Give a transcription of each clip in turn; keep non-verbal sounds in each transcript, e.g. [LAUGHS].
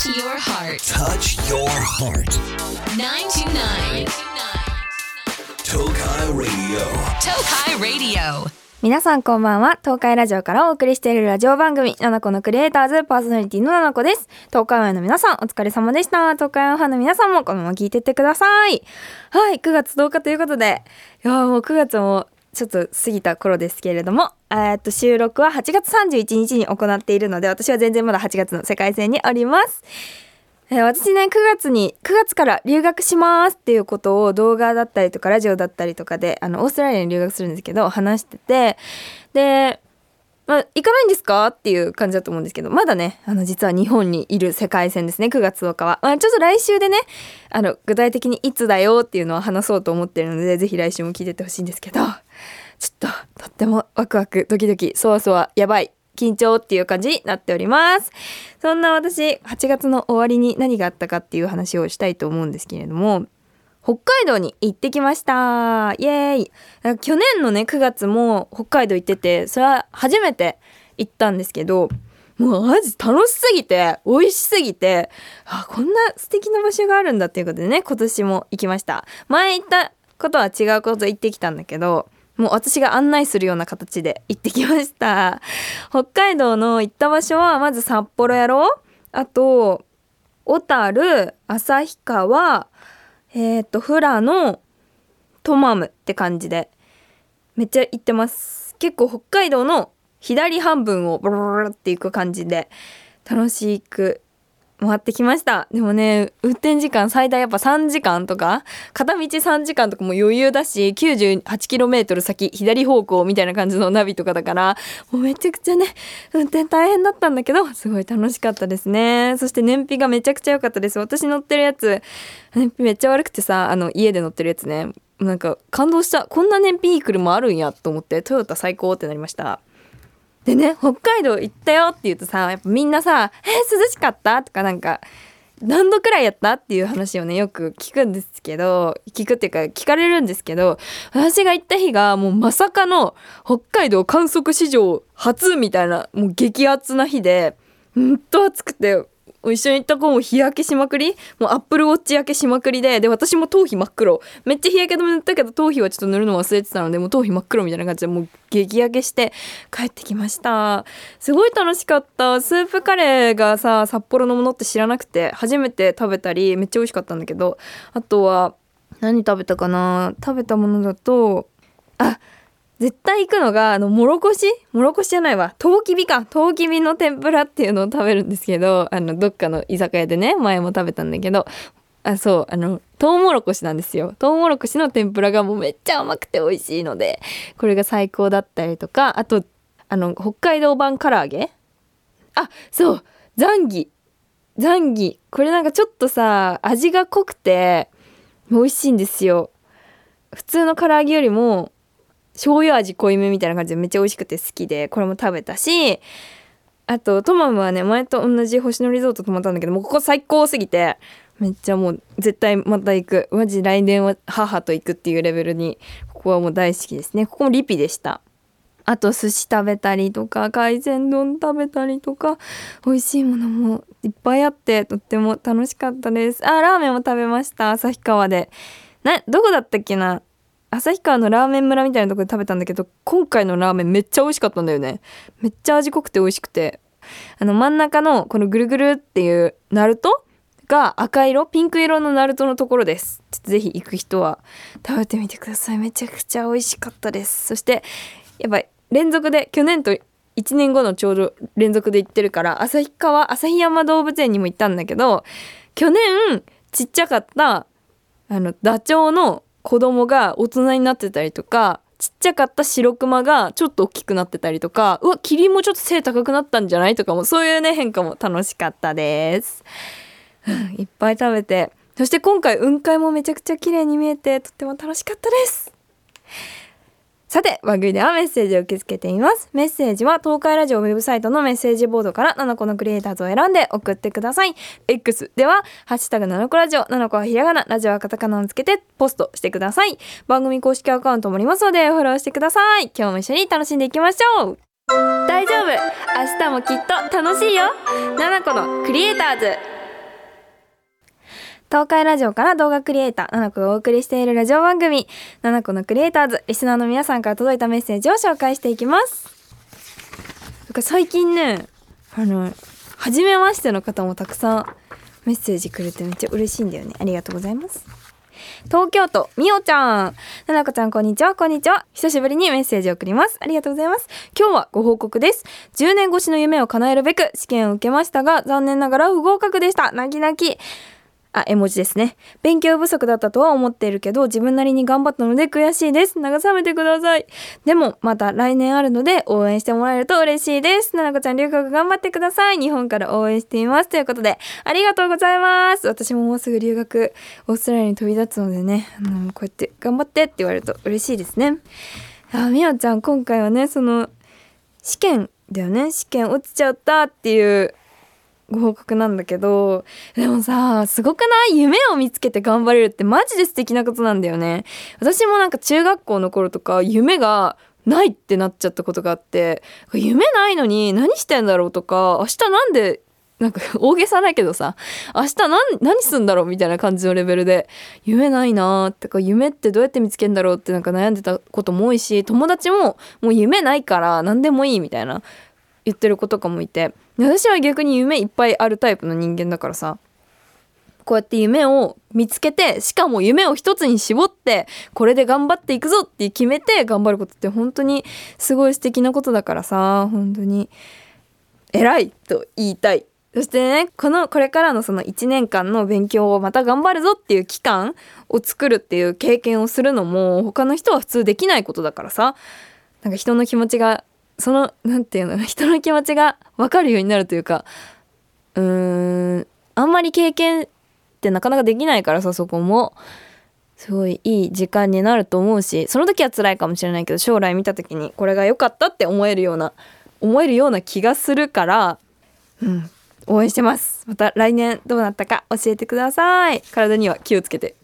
Touch your heart. Touch your heart. 929. Tokai Radio. Tokai Radio. 皆さんこんばんは東海ラジオからお送りしているラジオ番組「ナナコのクリエイターズ」パーソナリティのナナコです東海オンの皆さんお疲れ様でした東海オンファンの皆さんもこのまま聞いてってくださいはい9月10日ということでいやーもう9月もちょっと過ぎた頃ですけれどもえっと収録は8月31日に行っているので私は全然まだ8月の世界線におります。えー私ね9月に9月から留学しますっていうことを動画だったりとかラジオだったりとかであのオーストラリアに留学するんですけど話しててで、まあ、行かないんですかっていう感じだと思うんですけどまだねあの実は日本にいる世界線ですね9月10日は、まあ、ちょっと来週でねあの具体的にいつだよっていうのを話そうと思ってるのでぜひ来週も聞いてってほしいんですけど。ちょっととってもワクワクドキドキそわそわやばい緊張っていう感じになっております。そんな私8月の終わりに何があったかっていう話をしたいと思うんですけれども北海道に行ってきました。イエーイ。去年のね9月も北海道行っててそれは初めて行ったんですけどもうマジ楽しすぎて美味しすぎてあこんな素敵な場所があるんだっていうことでね今年も行きました。前行ったことは違うこと行ってきたんだけどもう私が案内するような形で行ってきました。[LAUGHS] 北海道の行った場所はまず札幌やろ。あと小樽旭川えっ、と富良野トマムって感じでめっちゃ行ってます。結構北海道の左半分をブルルルっていく感じで楽しく回ってきました。でもね運転時間最大やっぱ3時間とか片道3時間とかも余裕だし 98km 先左方向みたいな感じのナビとかだからもうめちゃくちゃね運転大変だったんだけどすごい楽しかったですね。そして燃費がめちゃくちゃ良かったです。私乗ってるやつ燃費めっちゃ悪くてさあの家で乗ってるやつね。なんか感動した。こんな燃費いい車あるんやと思ってトヨタ最高ってなりました。でね北海道行ったよって言うとさやっぱみんなさ「えー涼しかった?」とかなんか「何度くらいやった?」っていう話をねよく聞くんですけど聞くっていうか聞かれるんですけど私が行った日がもうまさかの北海道観測史上初みたいなもう激アツな日でうんと暑くて一緒に行った子も日焼けしまくり？もうアップルウォッチ焼けしまくりで？で私も頭皮真っ黒。めっちゃ日焼け止め塗ったけど頭皮はちょっと塗るの忘れてたのでもう頭皮真っ黒みたいな感じでもう激焼けして帰ってきました。すごい楽しかった。スープカレーがさ札幌のものって知らなくて初めて食べたりめっちゃ美味しかったんだけどあとは何食べたかな？食べたものだとあっ絶対行くのがあのもろこしもろこしじゃないわ。とうきびか。とうきびの天ぷらっていうのを食べるんですけどあのどっかの居酒屋でね前も食べたんだけどあそうあのとうもろこしなんですよ。とうもろこしの天ぷらがもうめっちゃ甘くて美味しいのでこれが最高だったりとかあとあの北海道版唐揚げ？あそうザンギ。ザンギ。これなんかちょっとさ味が濃くて美味しいんですよ。普通の唐揚げよりも醤油味濃いめみたいな感じでめっちゃ美味しくて好きでこれも食べたしあとトマムはね前と同じ星野リゾート泊まったんだけどもうここ最高すぎてめっちゃもう絶対また行く。マジ来年は母と行くっていうレベルにここはもう大好きですね。ここもリピでした。あと寿司食べたりとか海鮮丼食べたりとか美味しいものもいっぱいあってとっても楽しかったです。あラーメンも食べました。旭川で。などこだったっけな？旭川のラーメン村みたいなとこで食べたんだけど今回のラーメンめっちゃ美味しかったんだよね。めっちゃ味濃くて美味しくて。あの真ん中のこのぐるぐるっていうナルトが赤色ピンク色のナルトのところです。ちょっとぜひ行く人は食べてみてください。めちゃくちゃ美味しかったです。そしてやっぱ連続で去年と1年後のちょうど連続で行ってるから旭川旭山動物園にも行ったんだけど去年ちっちゃかったあのダチョウの子供が大人になってたりとかちっちゃかった白クマがちょっと大きくなってたりとかうわキリンもちょっと背高くなったんじゃないとかもそういうね変化も楽しかったです。[LAUGHS] いっぱい食べてそして今回雲海もめちゃくちゃ綺麗に見えてとっても楽しかったです。さて番組ではメッセージを受け付けています。メッセージは東海ラジオウェブサイトのメッセージボードから7個のクリエイターズを選んで送ってください。X ではハッシュタグ7個ラジオ7個はひらがなラジオはカタカナをつけてポストしてください。番組公式アカウントもありますのでフォローしてください。今日も一緒に楽しんでいきましょう。大丈夫。明日もきっと楽しいよ。7個のクリエイターズ。東海ラジオから動画クリエイター、ナナコがお送りしているラジオ番組、ナナコのクリエイターズ、リスナーの皆さんから届いたメッセージを紹介していきます。なんか最近ね、あの、初めましての方もたくさんメッセージくれてめっちゃ嬉しいんだよね。ありがとうございます。東京都、みおちゃん。ななこちゃん、こんにちは、こんにちは。久しぶりにメッセージを送ります。ありがとうございます。今日はご報告です。10年越しの夢を叶えるべく試験を受けましたが、残念ながら不合格でした。泣き泣き。あ、絵文字ですね。勉強不足だったとは思っているけど、自分なりに頑張ったので悔しいです。慰めてください。でも、また来年あるので、応援してもらえると嬉しいです。ななこちゃん、留学頑張ってください。日本から応援しています。ということで、ありがとうございます。私ももうすぐ留学、オーストラリアに飛び立つのでね、あの、こうやって頑張ってって言われると嬉しいですね。あ、みおちゃん、今回はね、その、試験だよね。試験落ちちゃったっていうご報告なんだけどでもさすごくない？夢を見つけて頑張れるってマジで素敵なことなんだよね。私もなんか中学校の頃とか夢がないってなっちゃったことがあって夢ないのに何してんだろうとか明日なんでなんか [LAUGHS] 大げさだけどさ明日何何すんだろう？みたいな感じのレベルで夢ないなーってか夢ってどうやって見つけんだろうってなんか悩んでたことも多いし友達ももう夢ないから何でもいいみたいな言ってる子とかもいて。私は逆に夢いっぱいあるタイプの人間だからさ。こうやって夢を見つけてしかも夢を一つに絞ってこれで頑張っていくぞって決めて頑張ることって本当にすごい素敵なことだからさ。本当に。偉いと言いたい。そしてねこのこれからのその1年間の勉強をまた頑張るぞっていう期間を作るっていう経験をするのも他の人は普通できないことだからさ。なんか人の気持ちがそのなんていうの人の気持ちが分かるようになるというかうーんあんまり経験ってなかなかできないからさそこもすごいいい時間になると思うしその時は辛いかもしれないけど将来見た時にこれが良かったって思えるような思えるような気がするからうん応援してます。また来年どうなったか教えてください。体には気をつけて。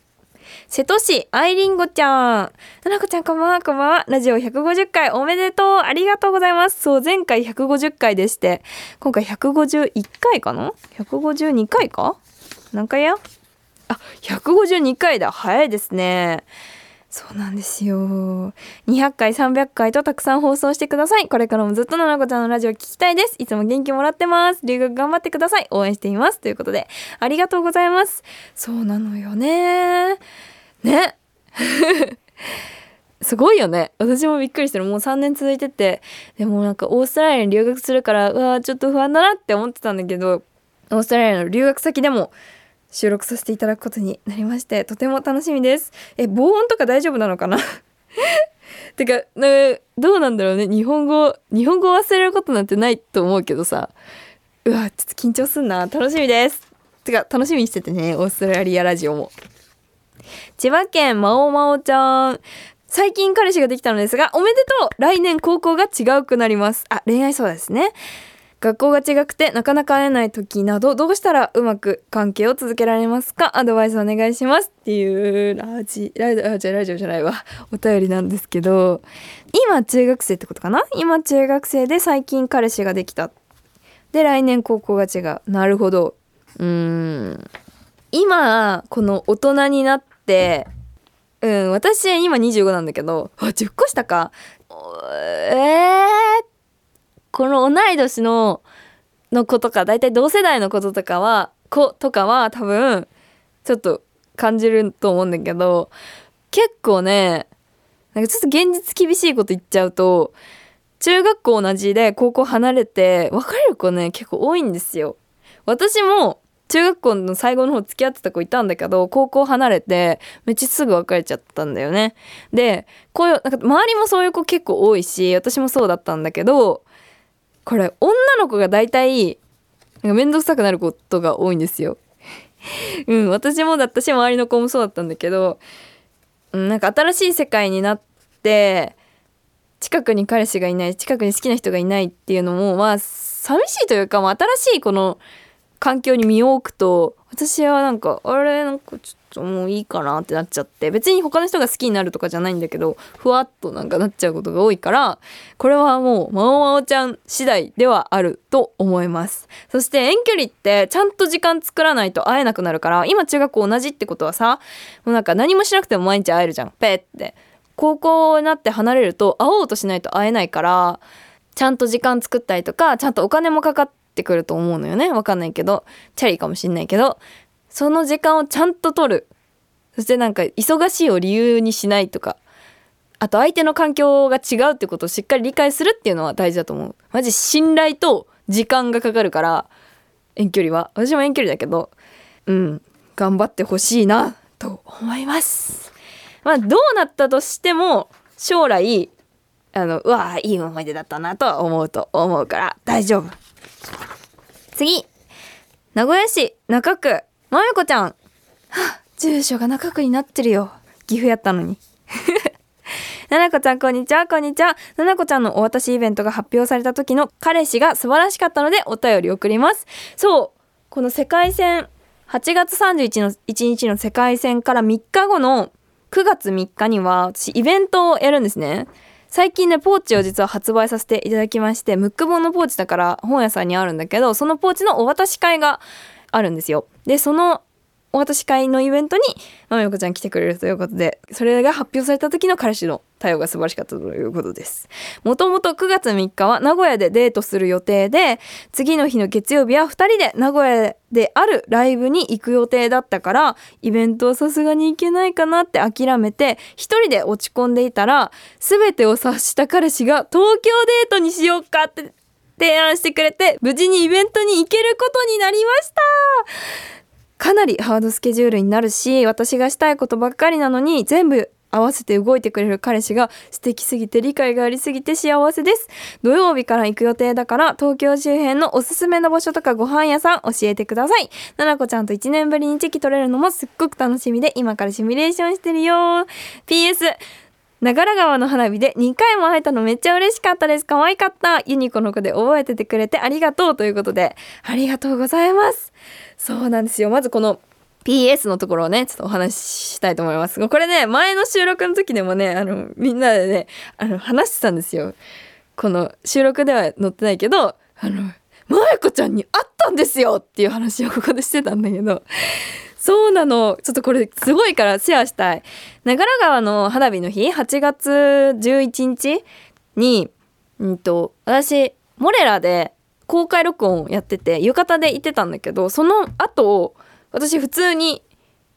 瀬戸市アイリンゴちゃん。ななこちゃんこんばんは、こんばんは。ラジオ150回おめでとう。ありがとうございます。そう、前回150回でして、今回151回かな ?152 回か何回や？あ、152回だ。早いですね。そうなんですよ。200回、300回とたくさん放送してください。これからもずっとななこちゃんのラジオ聞きたいです。いつも元気もらってます。留学頑張ってください。応援しています。ということで、ありがとうございます。そうなのよね。ね。[LAUGHS] すごいよね。私もびっくりしてる。もう3年続いてて、でもなんかオーストラリアに留学するから、うわーちょっと不安だなって思ってたんだけど、オーストラリアの留学先でも収録させていただくことになりまして、とても楽しみです。え、防音とか大丈夫なのかな？[LAUGHS] てか、ね、どうなんだろうね。日本語、日本語を忘れることなんてないと思うけどさ。うわ、ちょっと緊張すんな。楽しみです。てか、楽しみにしててね。オーストラリアラジオも。千葉県まおまおちゃん。最近彼氏ができたのですが、おめでとう来年高校が違うくなります。あ、恋愛そうですね。学校が違くてなかなか会えない時などどうしたらうまく関係を続けられますか？アドバイスお願いします。っていうラジラジオじゃラジオじゃないわ。[LAUGHS] お便りなんですけど今中学生ってことかな？今中学生で最近彼氏ができた。で来年高校が違う。なるほど。うん。今この大人になってうん私今25なんだけどあ10個下か。えー、この同い年のの子とか大体同世代のこととかは子とかは多分ちょっと感じると思うんだけど結構ねなんかちょっと現実厳しいこと言っちゃうと中学校同じで高校離れて別れる子ね結構多いんですよ。私も中学校の最後の方付き合ってた子いたんだけど高校離れてめっちゃすぐ別れちゃったんだよね。でこういうなんか周りもそういう子結構多いし私もそうだったんだけどこれ女の子が大体なんか面倒くさくなることが多いんですよ。[LAUGHS] うん私もだったし周りの子もそうだったんだけど、うん、なんか新しい世界になって近くに彼氏がいない近くに好きな人がいないっていうのもまあ寂しいというか、まあ、新しいこの環境に身を置くと私はなんかあれなんかちょっともういいかなってなっちゃって別に他の人が好きになるとかじゃないんだけどふわっとなんかなっちゃうことが多いからこれはもうまおまおちゃん次第ではあると思います。そして遠距離ってちゃんと時間作らないと会えなくなるから今中学校同じってことはさもうなんか何もしなくても毎日会えるじゃん。ペッって。高校になって離れると会おうとしないと会えないからちゃんと時間作ったりとかちゃんとお金もかかってくると思うのよね。わかんないけど。チャリかもしんないけど。その時間をちゃんと取る。そしてなんか忙しいを理由にしないとか。あと相手の環境が違うってことをしっかり理解するっていうのは大事だと思う。マジ信頼と時間がかかるから遠距離は。私も遠距離だけど。うん。頑張ってほしいな。と思います。まあどうなったとしても将来あのうわいい思い出だったなとは思うと思うから大丈夫。次。名古屋市中区。まゆこちゃん。はあ住所が中区になってるよ。岐阜やったのに。[LAUGHS] ななこちゃんこんにちは。こんにちは。ななこちゃんのお渡しイベントが発表された時の彼氏が素晴らしかったのでお便り送ります。そう。この世界戦8月31の1日の世界戦から3日後の9月3日には私イベントをやるんですね最近ねポーチを実は発売させていただきましてムック本のポーチだから本屋さんにあるんだけどそのポーチのお渡し会があるんですよ。でそのお渡し会のイベントにまめこちゃん来てくれるということでそれが発表された時の彼氏の対応が素晴らしかったということです。もともと9月3日は名古屋でデートする予定で次の日の月曜日は2人で名古屋であるライブに行く予定だったからイベントはさすがに行けないかなって諦めて一人で落ち込んでいたら全てを察した彼氏が東京デートにしようかって提案してくれて無事にイベントに行けることになりました。かなりハードスケジュールになるし私がしたいことばっかりなのに全部合わせて動いてくれる彼氏が素敵すぎて理解がありすぎて幸せです。土曜日から行く予定だから東京周辺のおすすめの場所とかご飯屋さん教えてください。ななこちゃんと1年ぶりにチェキ取れるのもすっごく楽しみで今からシミュレーションしてるよ。PS 長良川の花火で2回も会えたのめっちゃ嬉しかったです。可愛かった。ユニコの子で覚えててくれてありがとうということでありがとうございます。そうなんですよ。まずこの PS のところをねちょっとお話ししたいと思います。これね前の収録の時でもねあのみんなでねあの話してたんですよ。この収録では載ってないけどあのまやこちゃんに会ったんですよっていう話をここでしてたんだけど。そうなの。ちょっとこれすごいからシェアしたい。長良川の花火の日8月11日にうんと私モレラで公開録音をやってて浴衣で行ってたんだけどその後私普通に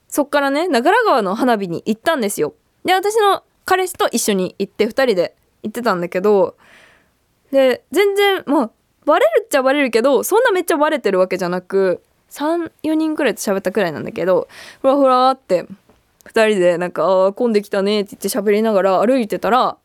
そっからね長良川の花火に行ったんですよ。で私の彼氏と一緒に行って2人で行ってたんだけどで全然まあバレるっちゃバレるけどそんなめっちゃバレてるわけじゃなく34人くらいと喋ったくらいなんだけどふらふらって2人でなんか「あー混んできたね」って言って喋りながら歩いてたら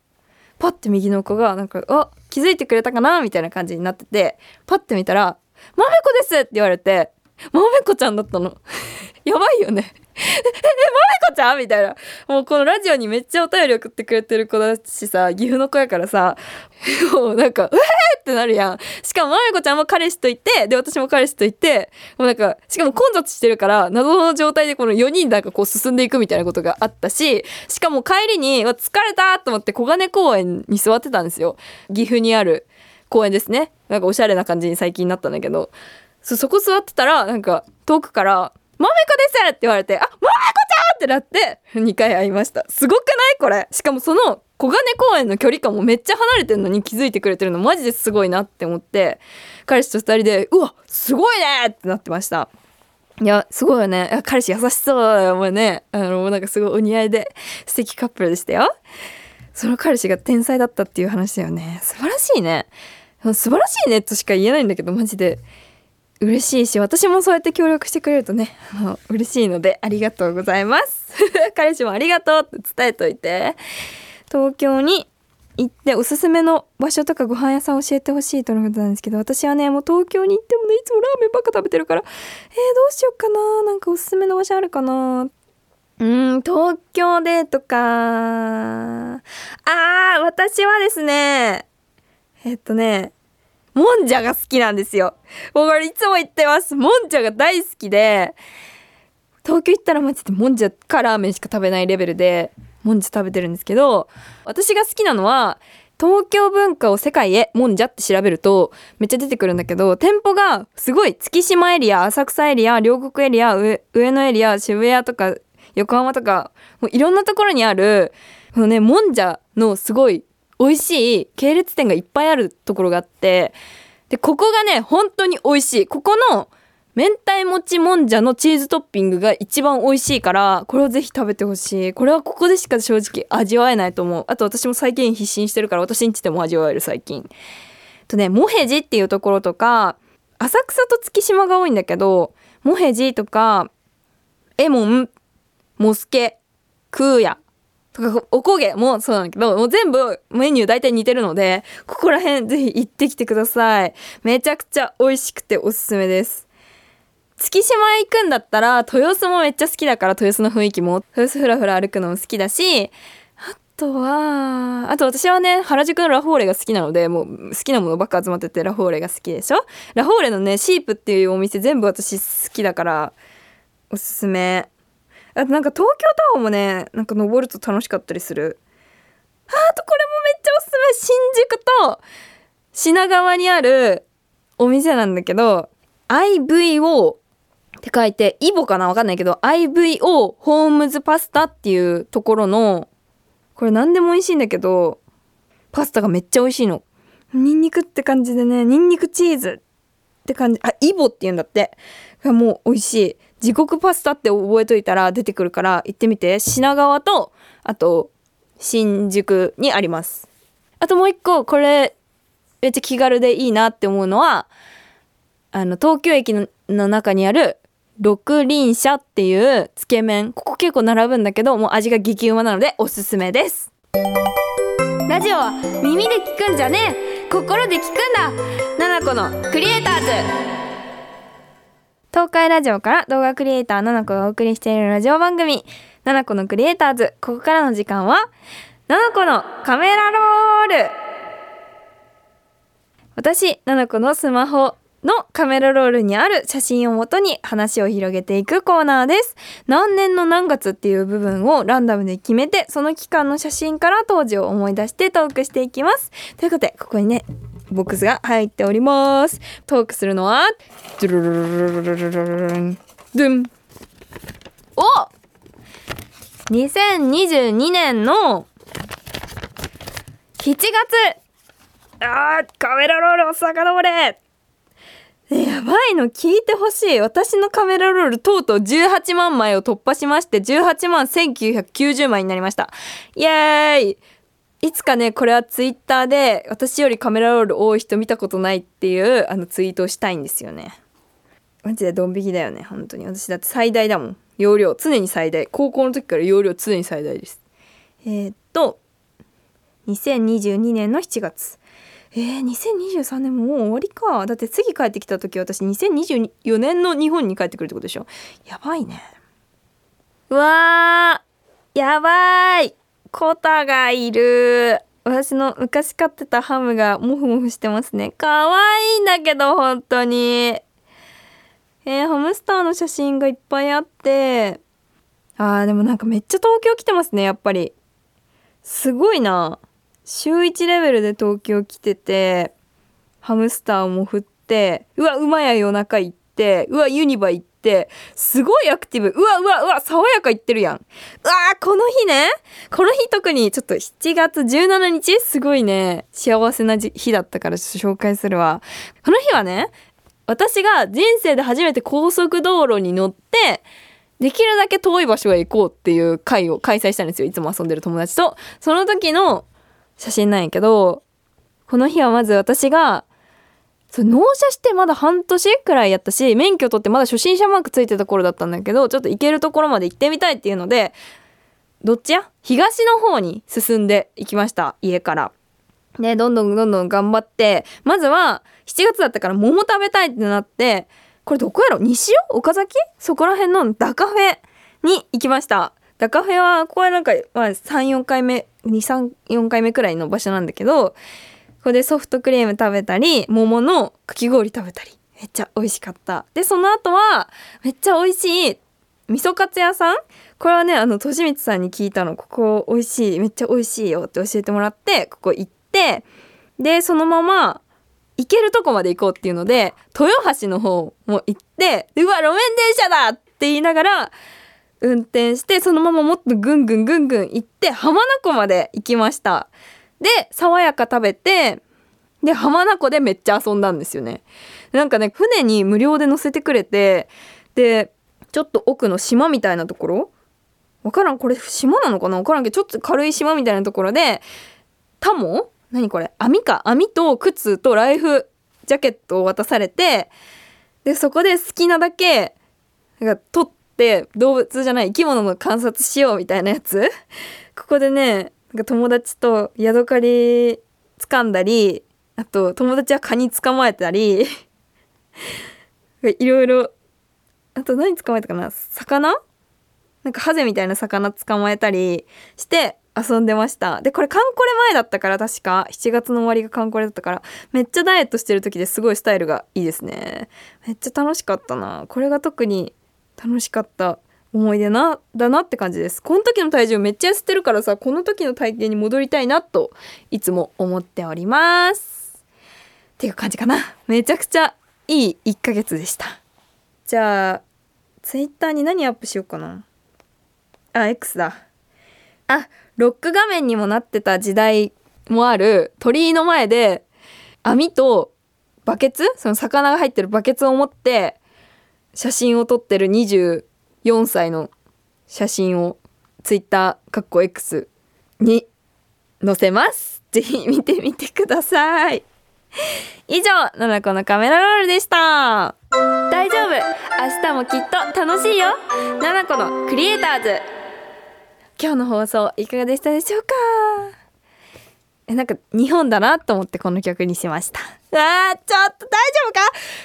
パッて右の子がなんか「あっ気づいてくれたかな?」みたいな感じになっててパッて見たら「まめこです!」って言われてまめこちゃんだったの？[LAUGHS] やばいよねえ、まめこちゃん？みたいな。もうこのラジオにめっちゃお便り送ってくれてる子だしさ、岐阜の子やからさ、もうなんか、うえーってなるやん。しかもまめこちゃんも彼氏といて、で、私も彼氏といて、もうなんか、しかも混雑してるから、謎の状態でこの4人なんかこう進んでいくみたいなことがあったし、しかも帰りに、疲れたと思って小金公園に座ってたんですよ。岐阜にある公園ですね。なんかおしゃれな感じに最近なったんだけど、そそこ座ってたらなんか遠くから「まめこです!」って言われて「あまめこちゃん!」ってなって2回会いました。すごくない？これ。しかもその小金公園の距離感もめっちゃ離れてるのに気づいてくれてるのマジですごいなって思って彼氏と2人で「うわすごいね!」ってなってました。いやすごいよね。彼氏優しそうだよもうね。あのなんかすごいお似合いで素敵カップルでしたよ。その彼氏が天才だったっていう話だよね。素晴らしいね。素晴らしいねとしか言えないんだけどマジで。嬉しいし私もそうやって協力してくれるとねあの嬉しいのでありがとうございます。[LAUGHS] 彼氏もありがとうって伝えといて。東京に行っておすすめの場所とかご飯屋さん教えてほしいとのことなんですけど私はねもう東京に行ってもねいつもラーメンばっか食べてるからえー、どうしようかな。なんかおすすめの場所あるかな。うん東京デートか。あー私はですねえっとねもんじゃが好きなんですよ。もうこれいつも言ってます。もんじゃが大好きで、東京行ったらマジでもんじゃかラーメンしか食べないレベルで、もんじゃ食べてるんですけど、私が好きなのは、東京文化を世界へもんじゃって調べるとめっちゃ出てくるんだけど店舗がすごい月島エリア浅草エリア両国エリア上野エリア渋谷とか横浜とかもういろんなところにあるこのねもんじゃのすごい美味しい系列店がいっぱいあるところがあってでここがね本当に美味しい。ここの明太もちもんじゃのチーズトッピングが一番美味しいからこれをぜひ食べてほしい。これはここでしか正直味わえないと思う。あと私も最近必死にしてるから私んちでも味わえる最近。とねモヘジっていうところとか浅草と月島が多いんだけどモヘジとかエモンモスケクーヤ。とかおこげもそうなんだけどもう全部メニュー大体似てるのでここら辺ぜひ行ってきてください。めちゃくちゃ美味しくておすすめです。月島へ行くんだったら豊洲もめっちゃ好きだから豊洲の雰囲気も。豊洲ふらふら歩くのも好きだしあとはあと私はね原宿のラフォーレが好きなのでもう好きなものばっか集まっててラフォーレが好きでしょ？ラフォーレのねシープっていうお店全部私好きだからおすすめ。あとなんか東京タワーもねなんか登ると楽しかったりする。あとこれもめっちゃおすすめ。新宿と品川にあるお店なんだけど IVO って書いてイボかな？わかんないけど IVO ホームズパスタっていうところのこれ何でも美味しいんだけどパスタがめっちゃ美味しいの。ニンニクって感じでねニンニクチーズって感じ。あイボって言うんだって。もう美味しい。地獄パスタって覚えといたら出てくるから行ってみて。品川とあと新宿にあります。あともう一個これめっちゃ気軽でいいなって思うのはあの東京駅のの中にある六輪車っていうつけ麺。ここ結構並ぶんだけどもう味が激うまなのでおすすめです。ラジオは耳で聞くんじゃねえ。心で聞くんだ。ナナコのクリエイターズ。東海ラジオから動画クリエイターナナコがお送りしているラジオ番組ナナコのクリエイターズここからの時間はナナコのカメラロール私ナナコのスマホのカメラロールにある写真をもとに話を広げていくコーナーです。何年の何月っていう部分をランダムで決めて、その期間の写真から当時を思い出してトークしていきます。ということで、ここにね、ボックスが入っております。トークするのは、ドゥルルルルルルルン、ドゥン。お !2022 年の7月あーカメラロールの遡れやばいの聞いてほしい私のカメラロールとうとう18万枚を突破しまして18万1990枚になりましたイエーイいつかねこれはツイッターで私よりカメラロール多い人見たことないっていうあのツイートをしたいんですよね。マジでドン引きだよね本当に。私だって最大だもん。容量常に最大。高校の時から容量常に最大です。えー、っと2022年の7月。えー、2023年もう終わりか。だって次帰ってきた時私2024年の日本に帰ってくるってことでしょ。やばいね。うわーやばい。コタがいる。私の昔飼ってたハムがモフモフしてますね。かわいいんだけど本当に。えー、ハムスターの写真がいっぱいあって。あーでもなんかめっちゃ東京来てますねやっぱり。すごいな。週1レベルで東京来ててハムスターも振ってうわ馬や夜中行ってうわユニバ行ってってすごいアクティブ。うわうわうわ爽やか行ってるやん。うわーこの日ね。この日特にちょっと7月17日すごいね。幸せな日だったからちょっと紹介するわ。この日はね私が人生で初めて高速道路に乗ってできるだけ遠い場所へ行こうっていう会を開催したんですよ。いつも遊んでる友達と。その時の写真なんやけどこの日はまず私がそう納車してまだ半年くらいやったし免許取ってまだ初心者マークついてた頃だったんだけどちょっと行けるところまで行ってみたいっていうのでどっちや？東の方に進んでいきました家から。でどんどんどんどん頑張ってまずは7月だったから桃食べたいってなってこれどこやろ？西尾？岡崎？そこら辺のダカフェに行きました。ダカフェはこれなんか、まあ、34回目234回目くらいの場所なんだけどこでソフトクリーム食べたり桃のかき氷食べたり。めっちゃ美味しかった。でその後はめっちゃ美味しい味噌カツ屋さん？これはねあのとしみつさんに聞いたの。ここ美味しいめっちゃ美味しいよって教えてもらってここ行って。でそのまま行けるとこまで行こうっていうので豊橋の方も行ってうわ路面電車だって言いながら運転してそのままもっとぐんぐんぐんぐん行って浜名湖まで行きました。で爽やか食べてで浜名湖でめっちゃ遊んだんですよね。なんかね船に無料で乗せてくれてでちょっと奥の島みたいなところわからんこれ島なのかな？わからんけどちょっと軽い島みたいなところでタモ？何これ？網か？網と靴とライフジャケットを渡されてでそこで好きなだけなんか取って動物じゃない生き物の観察しようみたいなやつ。ここでねなんか友達とヤドカリ掴んだりあと友達はカニ捕まえたり [LAUGHS] いろいろあと何捕まえたかな？魚？なんかハゼみたいな魚捕まえたりして遊んでました。でこれカンコレ前だったから確か。7月の終わりがカンコレだったから。めっちゃダイエットしてる時ですごいスタイルがいいですね。めっちゃ楽しかったな。これが特に楽しかった。思い出なだなって感じです。この時の体重めっちゃ痩せてるからさこの時の体型に戻りたいなといつも思っております。っていう感じかな。めちゃくちゃいい1ヶ月でした。じゃあツイッターに何アップしようかな。あ X だ。あロック画面にもなってた時代もある鳥居の前で網とバケツ？その魚が入ってるバケツを持って写真を撮ってる24歳の写真をツイッターかっこ X に載せます。ぜひ見てみてください。以上ななこのカメラロールでした。大丈夫。明日もきっと楽しいよ。ななこのクリエイターズ。今日の放送いかがでしたでしょうか？えなんか日本だなと思ってこの曲にしましたあーちょっと大丈夫か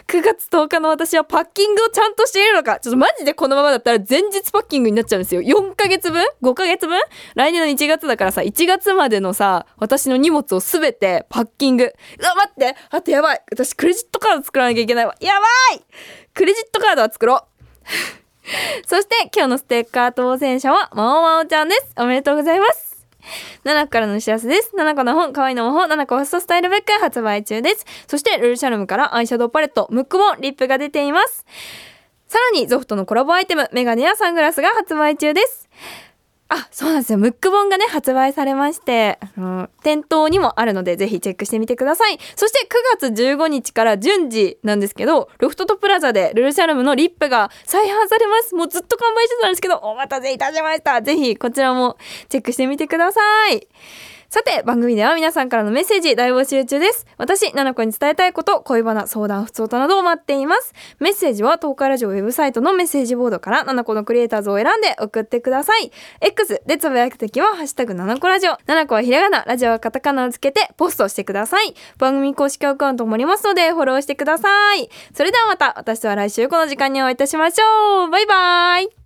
？9月10日の私はパッキングをちゃんとしているのか？ちょっとマジでこのままだったら前日パッキングになっちゃうんですよ。4ヶ月分 ?5 ヶ月分？来年の1月だからさ1月までのさ私の荷物をすべてパッキング。うわ待って！あとやばい！私クレジットカード作らなきゃいけないわ。やばい！クレジットカードは作ろう。[LAUGHS] そして今日のステッカー当選者はまおまおちゃんです。おめでとうございます。[LAUGHS] 七子からのお知らせです。七子の本、可愛いの魔法、七子ファストスタイルブック発売中です。そして、ルルシャルムからアイシャドウパレット、ムックボン、リップが出ています。さらに、ゾフトのコラボアイテム、メガネやサングラスが発売中です。あ、そうなんですよ。ムック本がね、発売されまして、あの、店頭にもあるので、ぜひチェックしてみてください。そして9月15日から順次なんですけど、ロフトとプラザでルルシャルムのリップが再販されます。もうずっと完売してたんですけど、お待たせいたしました。ぜひこちらもチェックしてみてください。さて、番組では皆さんからのメッセージ大募集中です。私、ななこに伝えたいこと、恋バナ、相談、不通となどを待っています。メッセージは東海ラジオウェブサイトのメッセージボードから、ななこのクリエイターズを選んで送ってください。X でつぶやくときは、ハッシュタグななこラジオ。ななこはひらがな、ラジオはカタカナをつけて、ポストしてください。番組公式アカウントもありますので、フォローしてください。それではまた、私とは来週この時間にお会いいたしましょう。バイバイ。